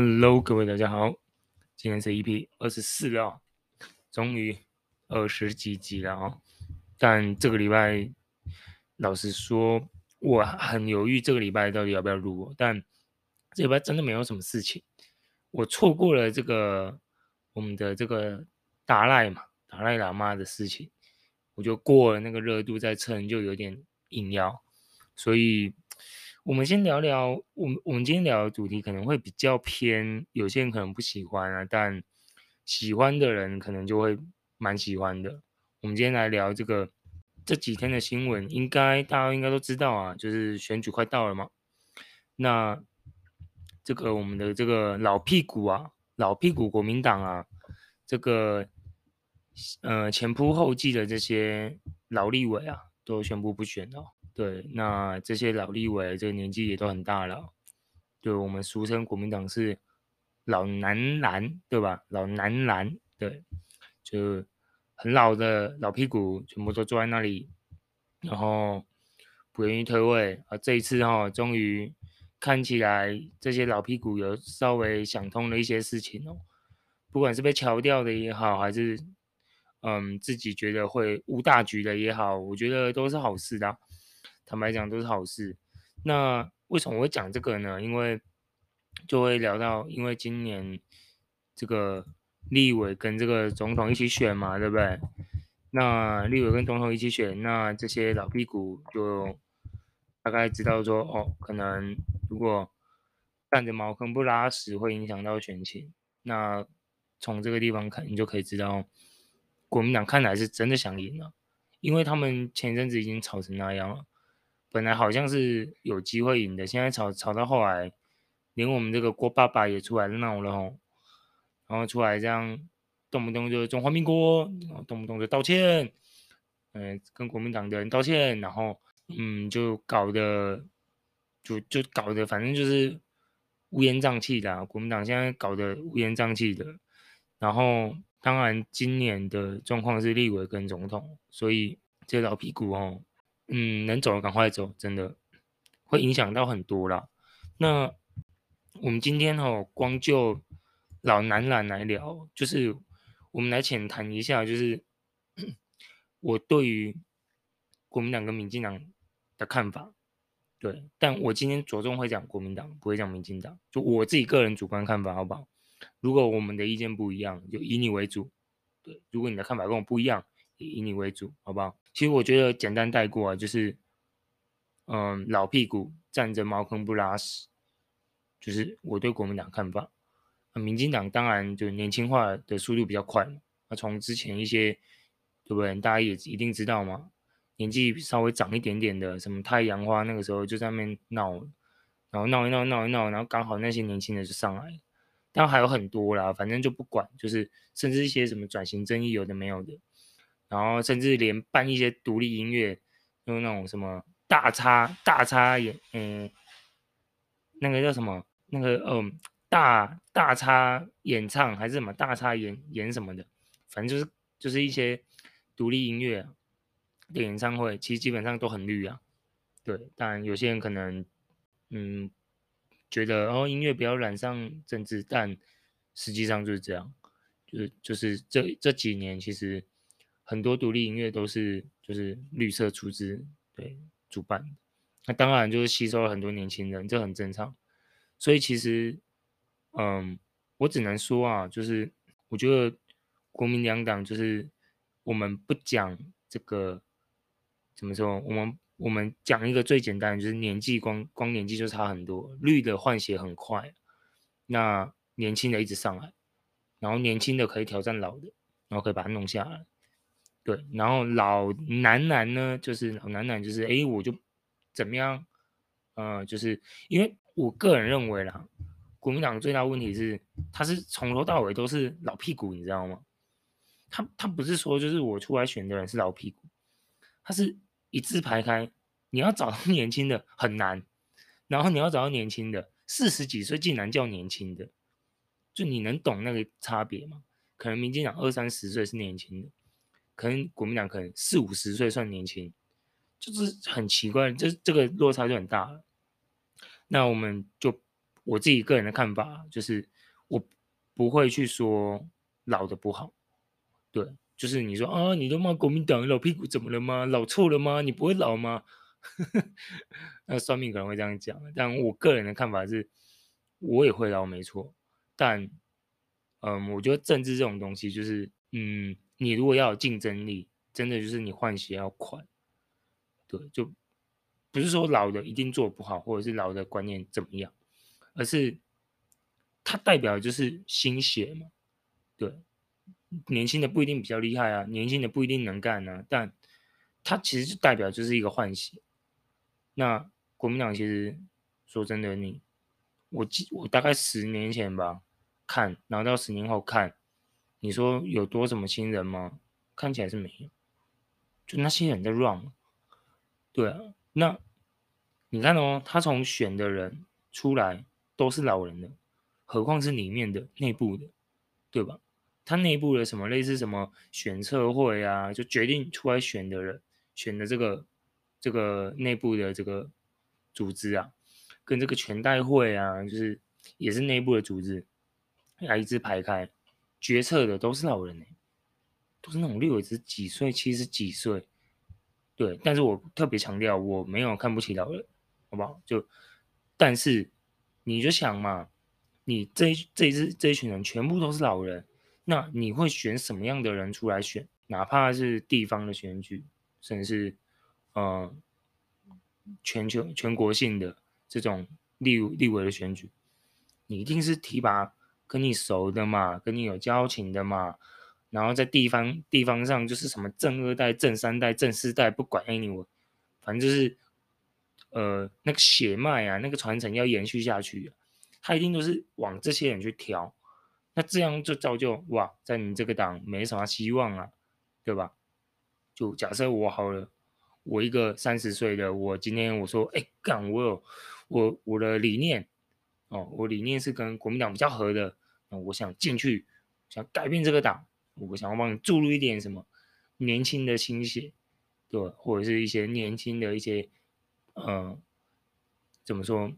Hello，各位大家好，今天是 EP 二十四了，终于二十几集了啊！但这个礼拜，老实说，我很犹豫这个礼拜到底要不要录。但这礼拜真的没有什么事情，我错过了这个我们的这个达赖嘛，达赖喇嘛的事情，我就过了那个热度再蹭，就有点硬要，所以。我们先聊聊，我们我们今天聊的主题可能会比较偏，有些人可能不喜欢啊，但喜欢的人可能就会蛮喜欢的。我们今天来聊这个这几天的新闻，应该大家应该都知道啊，就是选举快到了嘛。那这个我们的这个老屁股啊，老屁股国民党啊，这个呃前仆后继的这些劳力委啊，都宣布不选了。对，那这些老立委这个年纪也都很大了，就我们俗称国民党是老男篮，对吧？老男篮，对，就很老的老屁股，全部都坐在那里，然后不愿意退位啊。这一次哈、哦，终于看起来这些老屁股有稍微想通了一些事情哦，不管是被敲掉的也好，还是嗯自己觉得会误大局的也好，我觉得都是好事的。坦白讲都是好事。那为什么我会讲这个呢？因为就会聊到，因为今年这个立委跟这个总统一起选嘛，对不对？那立委跟总统一起选，那这些老屁股就大概知道说，哦，可能如果占着茅坑不拉屎，会影响到选情。那从这个地方看，你就可以知道，国民党看来是真的想赢了，因为他们前阵子已经吵成那样了。本来好像是有机会赢的，现在吵吵到后来，连我们这个郭爸爸也出来闹了吼，然后出来这样动不动就中华民国，然后动不动就道歉，嗯、跟国民党的人道歉，然后嗯，就搞得就就搞得反正就是乌烟瘴气的，国民党现在搞得乌烟瘴气的，然后当然今年的状况是立委跟总统，所以这老屁股哦。嗯，能走的赶快走，真的会影响到很多啦。那我们今天哦，光就老男篮来聊，就是我们来浅谈一下，就是 我对于国民党跟民进党的看法。对，但我今天着重会讲国民党，不会讲民进党，就我自己个人主观看法，好不好？如果我们的意见不一样，就以你为主。对，如果你的看法跟我不一样，也以你为主，好不好？其实我觉得简单带过啊，就是，嗯，老屁股占着茅坑不拉屎，就是我对国民党看法。那民进党当然就年轻化的速度比较快。那从之前一些，对不对？大家也一定知道嘛，年纪稍微长一点点的，什么太阳花那个时候就在那边闹，然后闹一闹闹一闹，然后刚好那些年轻人就上来，当然还有很多啦，反正就不管，就是甚至一些什么转型争议有的没有的。然后甚至连办一些独立音乐，用那种什么大叉大叉演，嗯，那个叫什么？那个嗯，大大叉演唱还是什么大叉演演什么的，反正就是就是一些独立音乐的演唱会，其实基本上都很绿啊。对，当然有些人可能嗯觉得哦音乐不要染上政治，但实际上就是这样，就是就是这这几年其实。很多独立音乐都是就是绿色出资对主办，那当然就是吸收了很多年轻人，这很正常。所以其实，嗯，我只能说啊，就是我觉得国民两党就是我们不讲这个怎么说，我们我们讲一个最简单的，就是年纪光光年纪就差很多，绿的换血很快，那年轻的一直上来，然后年轻的可以挑战老的，然后可以把它弄下来。对，然后老男男呢，就是老男男，就是哎，我就怎么样，呃，就是因为我个人认为啦，国民党最大问题是，他是从头到尾都是老屁股，你知道吗？他他不是说就是我出来选的人是老屁股，他是一字排开，你要找到年轻的很难，然后你要找到年轻的，四十几岁竟然叫年轻的，就你能懂那个差别吗？可能民进党二三十岁是年轻的。可能国民党可能四五十岁算年轻，就是很奇怪，这这个落差就很大了。那我们就我自己个人的看法就是，我不会去说老的不好，对，就是你说啊，你都骂国民党老屁股怎么了吗？老错了吗？你不会老吗？那算命可能会这样讲，但我个人的看法是，我也会老，没错。但，嗯，我觉得政治这种东西，就是，嗯，你如果要有竞争力，真的就是你换血要快，对，就不是说老的一定做不好，或者是老的观念怎么样，而是它代表就是新血嘛，对，年轻的不一定比较厉害啊，年轻的不一定能干啊，但他其实就代表就是一个换血。那国民党其实说真的，你我记我大概十年前吧看，然后到十年后看，你说有多什么新人吗？看起来是没有，就那些人在 run。对啊，那你看哦，他从选的人出来都是老人的，何况是里面的内部的，对吧？他内部的什么类似什么选策会啊，就决定出来选的人选的这个。这个内部的这个组织啊，跟这个全代会啊，就是也是内部的组织，来一字排开，决策的都是老人呢，都是那种六十几岁、七十几岁，对。但是我特别强调，我没有看不起老人，好不好？就，但是你就想嘛，你这这一次这一群人全部都是老人，那你会选什么样的人出来选？哪怕是地方的选举，甚至是。呃，全球全国性的这种立立委的选举，你一定是提拔跟你熟的嘛，跟你有交情的嘛，然后在地方地方上就是什么正二代、正三代、正四代，不管 anyway，反正就是呃那个血脉啊，那个传承要延续下去，他一定都是往这些人去挑，那这样就造就哇，在你这个党没什么希望啊，对吧？就假设我好了。我一个三十岁的，我今天我说，哎，干，我有我我的理念，哦，我理念是跟国民党比较合的，哦，我想进去，想改变这个党，我想要帮你注入一点什么年轻的心血，对，或者是一些年轻的一些，呃，怎么说，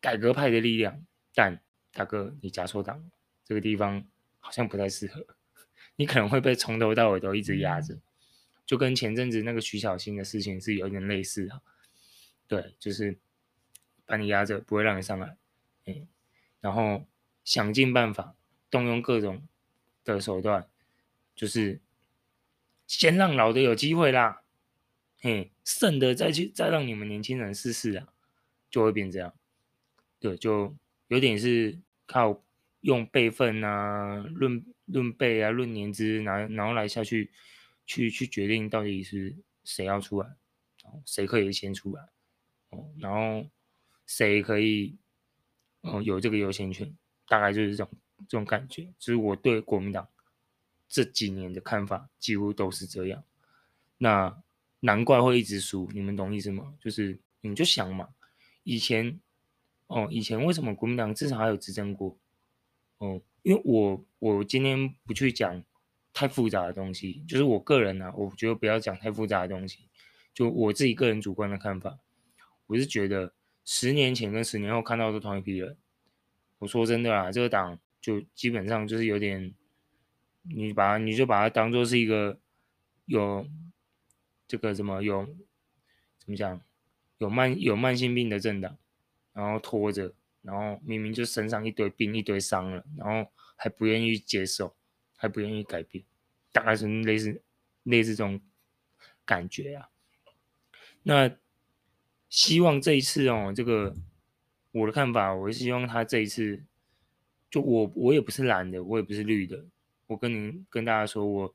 改革派的力量。但大哥，你加错党，这个地方好像不太适合，你可能会被从头到尾都一直压着。就跟前阵子那个徐小新的事情是有点类似的，对，就是把你压着，不会让你上来，嗯，然后想尽办法动用各种的手段，就是先让老的有机会啦，嘿，剩的再去再让你们年轻人试试啊，就会变这样，对，就有点是靠用辈分啊、论论辈啊、论年资，然后然后来下去。去去决定到底是谁要出来，谁可以先出来，哦，然后谁可以，哦，有这个优先权，大概就是这种这种感觉。就是我对国民党这几年的看法几乎都是这样。那难怪会一直输，你们懂意思吗？就是你就想嘛，以前，哦，以前为什么国民党至少还有执政过？哦，因为我我今天不去讲。太复杂的东西，就是我个人呢、啊，我觉得不要讲太复杂的东西。就我自己个人主观的看法，我是觉得十年前跟十年后看到的同一批人。我说真的啊，这个党就基本上就是有点，你把你就把它当做是一个有这个什么有怎么讲，有慢有慢性病的政党，然后拖着，然后明明就身上一堆病一堆伤了，然后还不愿意接受。还不愿意改变，大概是类似类似这种感觉啊。那希望这一次哦，这个我的看法，我是希望他这一次，就我我也不是蓝的，我也不是绿的，我跟您跟大家说，我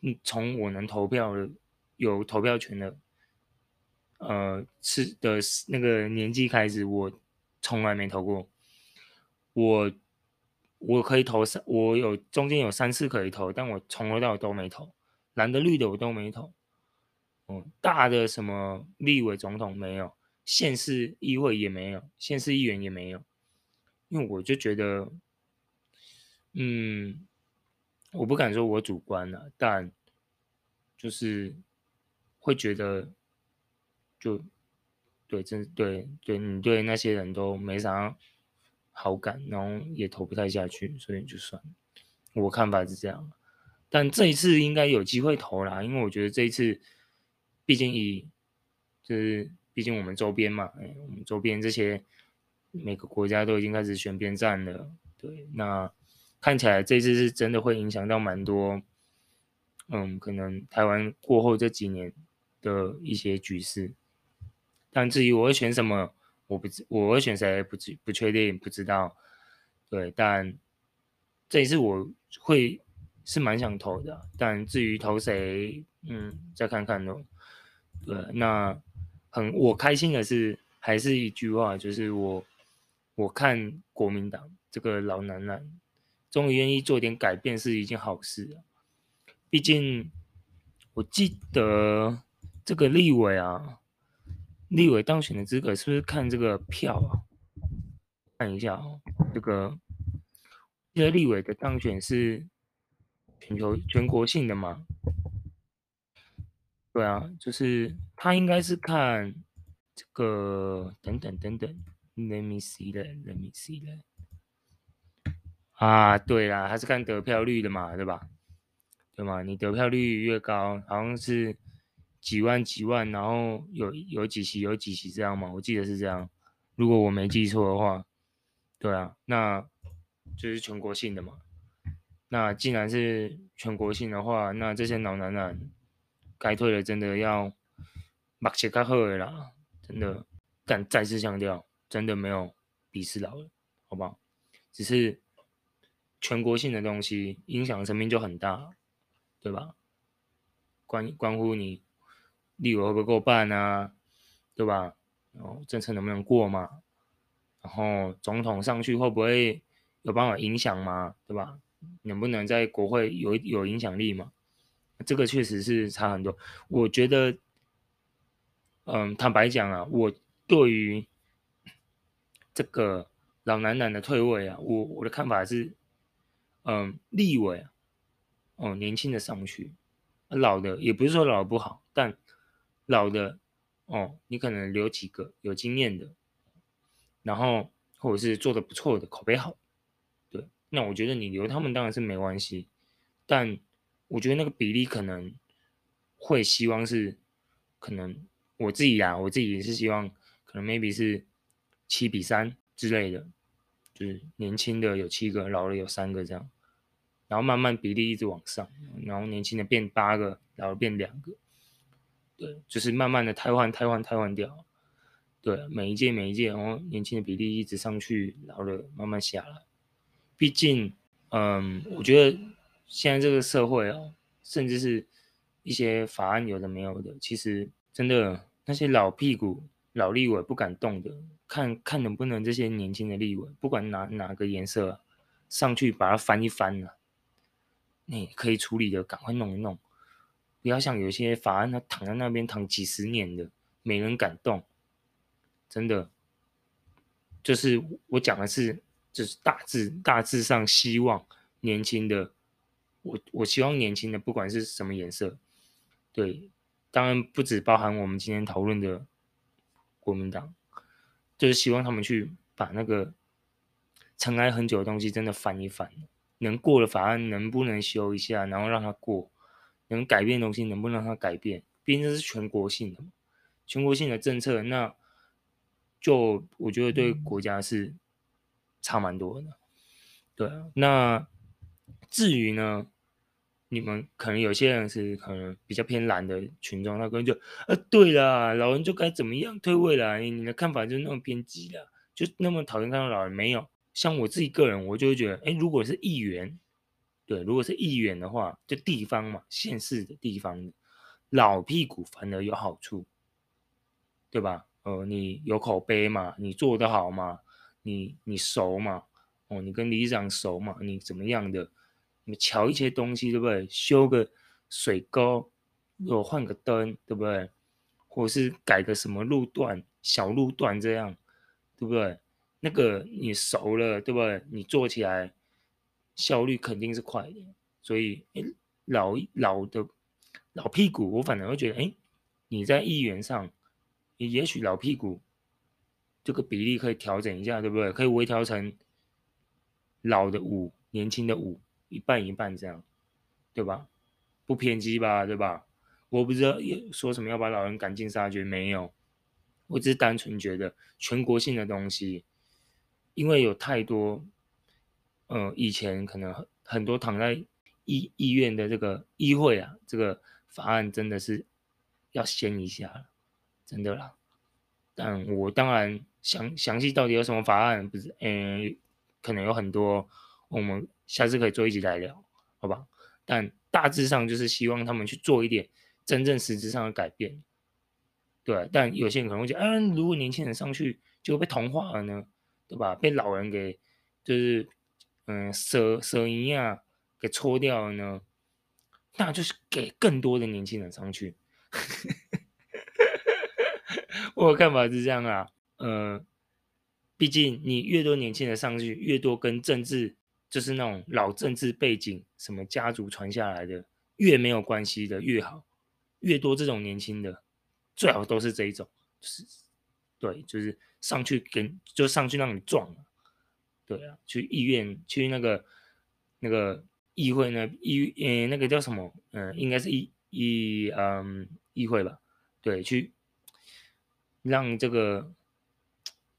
嗯，从我能投票的有投票权的，呃，是的那个年纪开始，我从来没投过，我。我可以投三，我有中间有三次可以投，但我从头到尾都没投，蓝的绿的我都没投。嗯，大的什么立委总统没有，县市议会也没有，县市议员也没有，因为我就觉得，嗯，我不敢说我主观了，但就是会觉得，就对，真对对，你对那些人都没啥。好感，然后也投不太下去，所以就算。我看法是这样，但这一次应该有机会投啦，因为我觉得这一次，毕竟以就是毕竟我们周边嘛，哎，我们周边这些每个国家都已经开始选边站了，对，那看起来这次是真的会影响到蛮多，嗯，可能台湾过后这几年的一些局势。但至于我会选什么，我不知我会选谁不知不确定不知道，对。但这一次我会是蛮想投的，但至于投谁，嗯，再看看喽。对，那很我开心的是，还是一句话，就是我我看国民党这个老男人终于愿意做点改变是一件好事。毕竟我记得这个立委啊。立委当选的资格是不是看这个票啊？看一下哦，这个这个立委的当选是全球全国性的嘛？对啊，就是他应该是看这个等等等等，Let me see 的，Let me see 的啊，对啦，他是看得票率的嘛，对吧？对吗？你得票率越高，好像是。几万几万，然后有有几席有几席这样吗？我记得是这样，如果我没记错的话，对啊，那就是全国性的嘛。那既然是全国性的话，那这些老男人该退的真的要把切开喝了，真的，但再次强调，真的没有鄙视老人，好不好？只是全国性的东西影响层面就很大，对吧？关关乎你。立委会不会过半啊？对吧？然后政策能不能过嘛？然后总统上去会不会有办法影响嘛？对吧？能不能在国会有有影响力嘛？这个确实是差很多。我觉得，嗯，坦白讲啊，我对于 这个老男男的退位啊，我我的看法是，嗯，立委啊，哦，年轻的上去，老的也不是说老的不好，但老的哦，你可能留几个有经验的，然后或者是做的不错的，口碑好，对，那我觉得你留他们当然是没关系，但我觉得那个比例可能会希望是，可能我自己啊，我自己也是希望可能 maybe 是七比三之类的，就是年轻的有七个，老的有三个这样，然后慢慢比例一直往上，然后年轻的变八个，老的变两个。对，就是慢慢的汰换、汰换、汰换掉。对，每一届、每一届，然后年轻的比例一直上去，老了慢慢下来。毕竟，嗯，我觉得现在这个社会啊，甚至是一些法案有的没有的，其实真的那些老屁股、老立委不敢动的，看看能不能这些年轻的立委，不管哪哪个颜色，上去把它翻一翻了，你可以处理的，赶快弄一弄。不要像有些法案，他躺在那边躺几十年的，没人敢动。真的，就是我讲的是，就是大致大致上希望年轻的，我我希望年轻的，不管是什么颜色，对，当然不只包含我们今天讨论的国民党，就是希望他们去把那个尘埃很久的东西真的翻一翻，能过的法案能不能修一下，然后让它过。能改变的东西能不能让它改变？毕竟这是全国性的嘛，全国性的政策，那就我觉得对国家是差蛮多的。对啊，那至于呢，你们可能有些人是可能比较偏蓝的群众，他可能就呃，对啦，老人就该怎么样退位啦？你的看法就那么偏激啦，就那么讨厌看到老人？没有，像我自己个人，我就会觉得，哎，如果是议员。对，如果是议员的话，就地方嘛，县市的地方老屁股反而有好处，对吧？呃，你有口碑嘛，你做得好嘛，你你熟嘛，哦，你跟里长熟嘛，你怎么样的？你瞧一些东西，对不对？修个水沟，又换个灯，对不对？或是改个什么路段，小路段这样，对不对？那个你熟了，对不对？你做起来。效率肯定是快一点，所以诶，老老的老屁股，我反而会觉得，哎，你在议员上，也也许老屁股这个比例可以调整一下，对不对？可以微调成老的五，年轻的五，一半一半这样，对吧？不偏激吧，对吧？我不知道说什么要把老人赶尽杀绝，没有，我只是单纯觉得全国性的东西，因为有太多，呃，以前可能很多躺在医医院的这个医会啊，这个法案真的是要掀一下了，真的啦。但我当然详详细到底有什么法案，不是，嗯，可能有很多，我们下次可以做一集来聊，好吧？但大致上就是希望他们去做一点真正实质上的改变，对。但有些人可能会讲，嗯、如果年轻人上去就会被同化了呢，对吧？被老人给就是嗯蛇蛇一样给搓掉了呢，那就是给更多的年轻人上去。我的看法是这样啊，呃，毕竟你越多年轻人上去，越多跟政治就是那种老政治背景、什么家族传下来的，越没有关系的越好，越多这种年轻的，最好都是这一种，就是对，就是上去跟就上去让你撞了，对啊，去医院去那个那个议会呢，议呃那个叫什么，嗯、呃，应该是议议嗯议会吧，对，去。让这个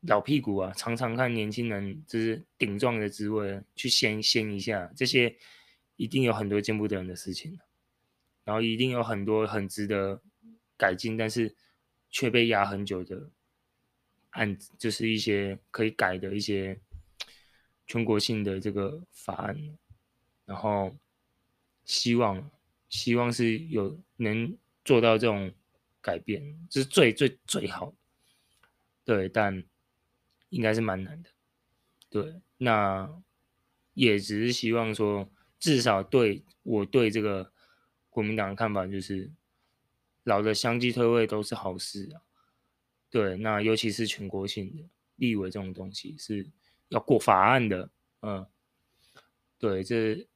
老屁股啊，常常看年轻人就是顶撞的滋味，去掀掀一下，这些一定有很多见不得人的事情，然后一定有很多很值得改进，但是却被压很久的案子，就是一些可以改的一些全国性的这个法案，然后希望希望是有能做到这种。改变这是最最最好的，对，但应该是蛮难的，对，那也只是希望说，至少对我对这个国民党的看法就是，老的相继退位都是好事啊，对，那尤其是全国性的立委这种东西是要过法案的，嗯，对，这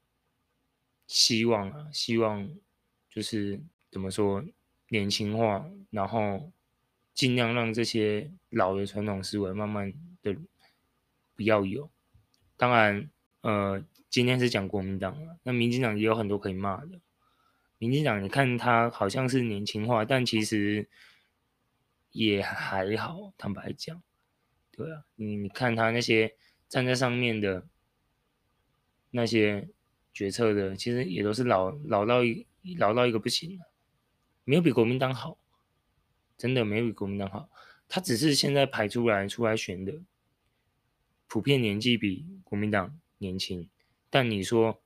希望啊，希望就是怎么说？年轻化，然后尽量让这些老的传统思维慢慢的不要有。当然，呃，今天是讲国民党了，那民进党也有很多可以骂的。民进党，你看他好像是年轻化，但其实也还好。坦白讲，对啊，你你看他那些站在上面的那些决策的，其实也都是老老到一老到一个不行了。没有比国民党好，真的没有比国民党好。他只是现在排出来出来选的，普遍年纪比国民党年轻。但你说，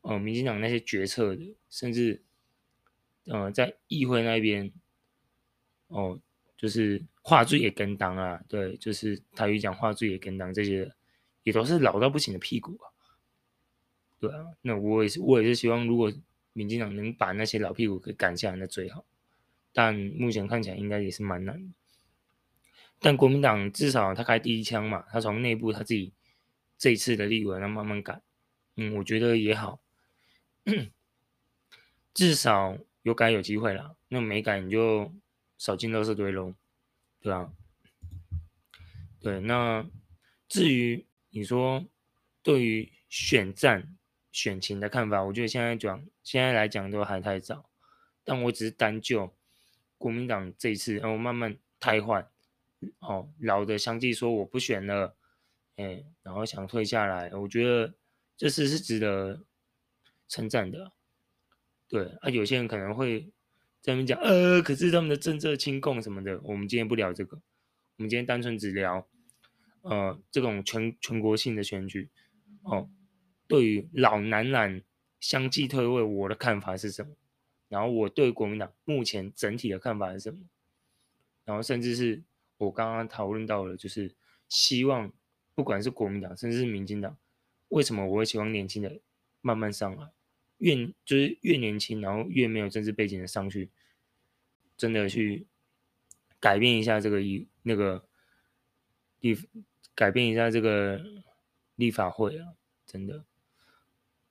呃，民进党那些决策的，甚至，呃，在议会那边，哦、就是话剧也跟当啊，对，就是台语讲话剧也跟当这些，也都是老到不行的屁股啊。对啊，那我也是，我也是希望如果。民进党能把那些老屁股给赶下来，那最好。但目前看起来应该也是蛮难的。但国民党至少他开第一枪嘛，他从内部他自己这一次的立委，他慢慢改。嗯，我觉得也好，至少有改有机会啦。那没改你就少进垃圾堆喽，对吧？对，那至于你说对于选战。选情的看法，我觉得现在讲，现在来讲都还太早。但我只是单就国民党这一次，然后慢慢瘫痪，哦，老的相继说我不选了，哎，然后想退下来，我觉得这次是值得称赞的。对啊，有些人可能会在那边讲，呃，可是他们的政策亲共什么的，我们今天不聊这个，我们今天单纯只聊，呃，这种全全国性的选举，哦。对于老男蓝相继退位，我的看法是什么？然后我对国民党目前整体的看法是什么？然后甚至是我刚刚讨论到了，就是希望不管是国民党，甚至是民进党，为什么我会希望年轻的慢慢上来？越就是越年轻，然后越没有政治背景的上去，真的去改变一下这个一那个立，改变一下这个立法会啊，真的。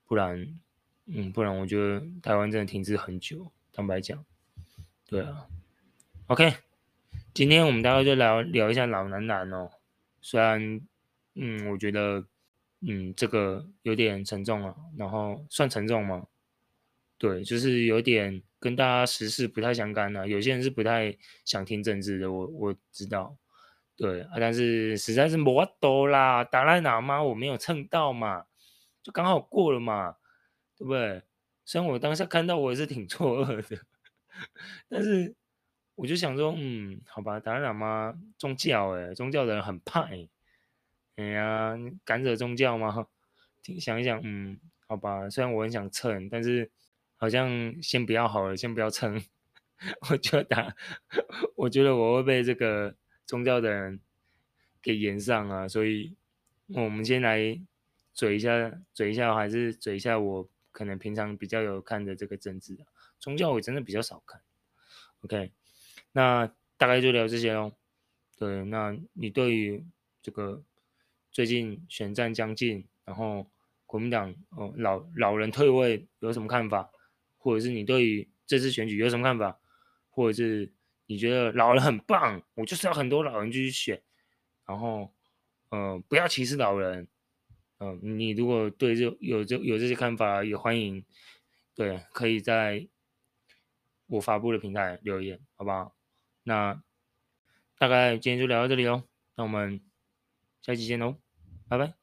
不然，嗯，不然我觉得台湾真的停滞很久。坦白讲，对啊。OK，今天我们大概就聊聊一下老男男哦。虽然，嗯，我觉得，嗯，这个有点沉重啊，然后算沉重吗？对，就是有点跟大家时事不太相干啊。有些人是不太想听政治的，我我知道。对啊，但是实在是没多啦，达赖喇嘛我没有蹭到嘛，就刚好过了嘛，对不对？虽然我当下看到我也是挺错愕的，但是我就想说，嗯，好吧，达赖喇嘛宗教诶，宗教的人很派，哎哎呀，敢惹宗教吗？想一想，嗯，好吧，虽然我很想蹭，但是好像先不要好了，先不要蹭，我觉得，我觉得我会被这个。宗教的人给炎上啊，所以我们先来嘴一下，嘴一下还是嘴一下我可能平常比较有看的这个政治啊，宗教我真的比较少看。OK，那大概就聊这些喽。对，那你对于这个最近选战将近，然后国民党哦老老人退位有什么看法？或者是你对于这次选举有什么看法？或者是？你觉得老人很棒，我就是要很多老人继续选，然后，嗯、呃，不要歧视老人，嗯、你如果对这有这有这些看法，也欢迎，对，可以在我发布的平台留言，好不好？那大概今天就聊到这里哦，那我们下期见喽，拜拜。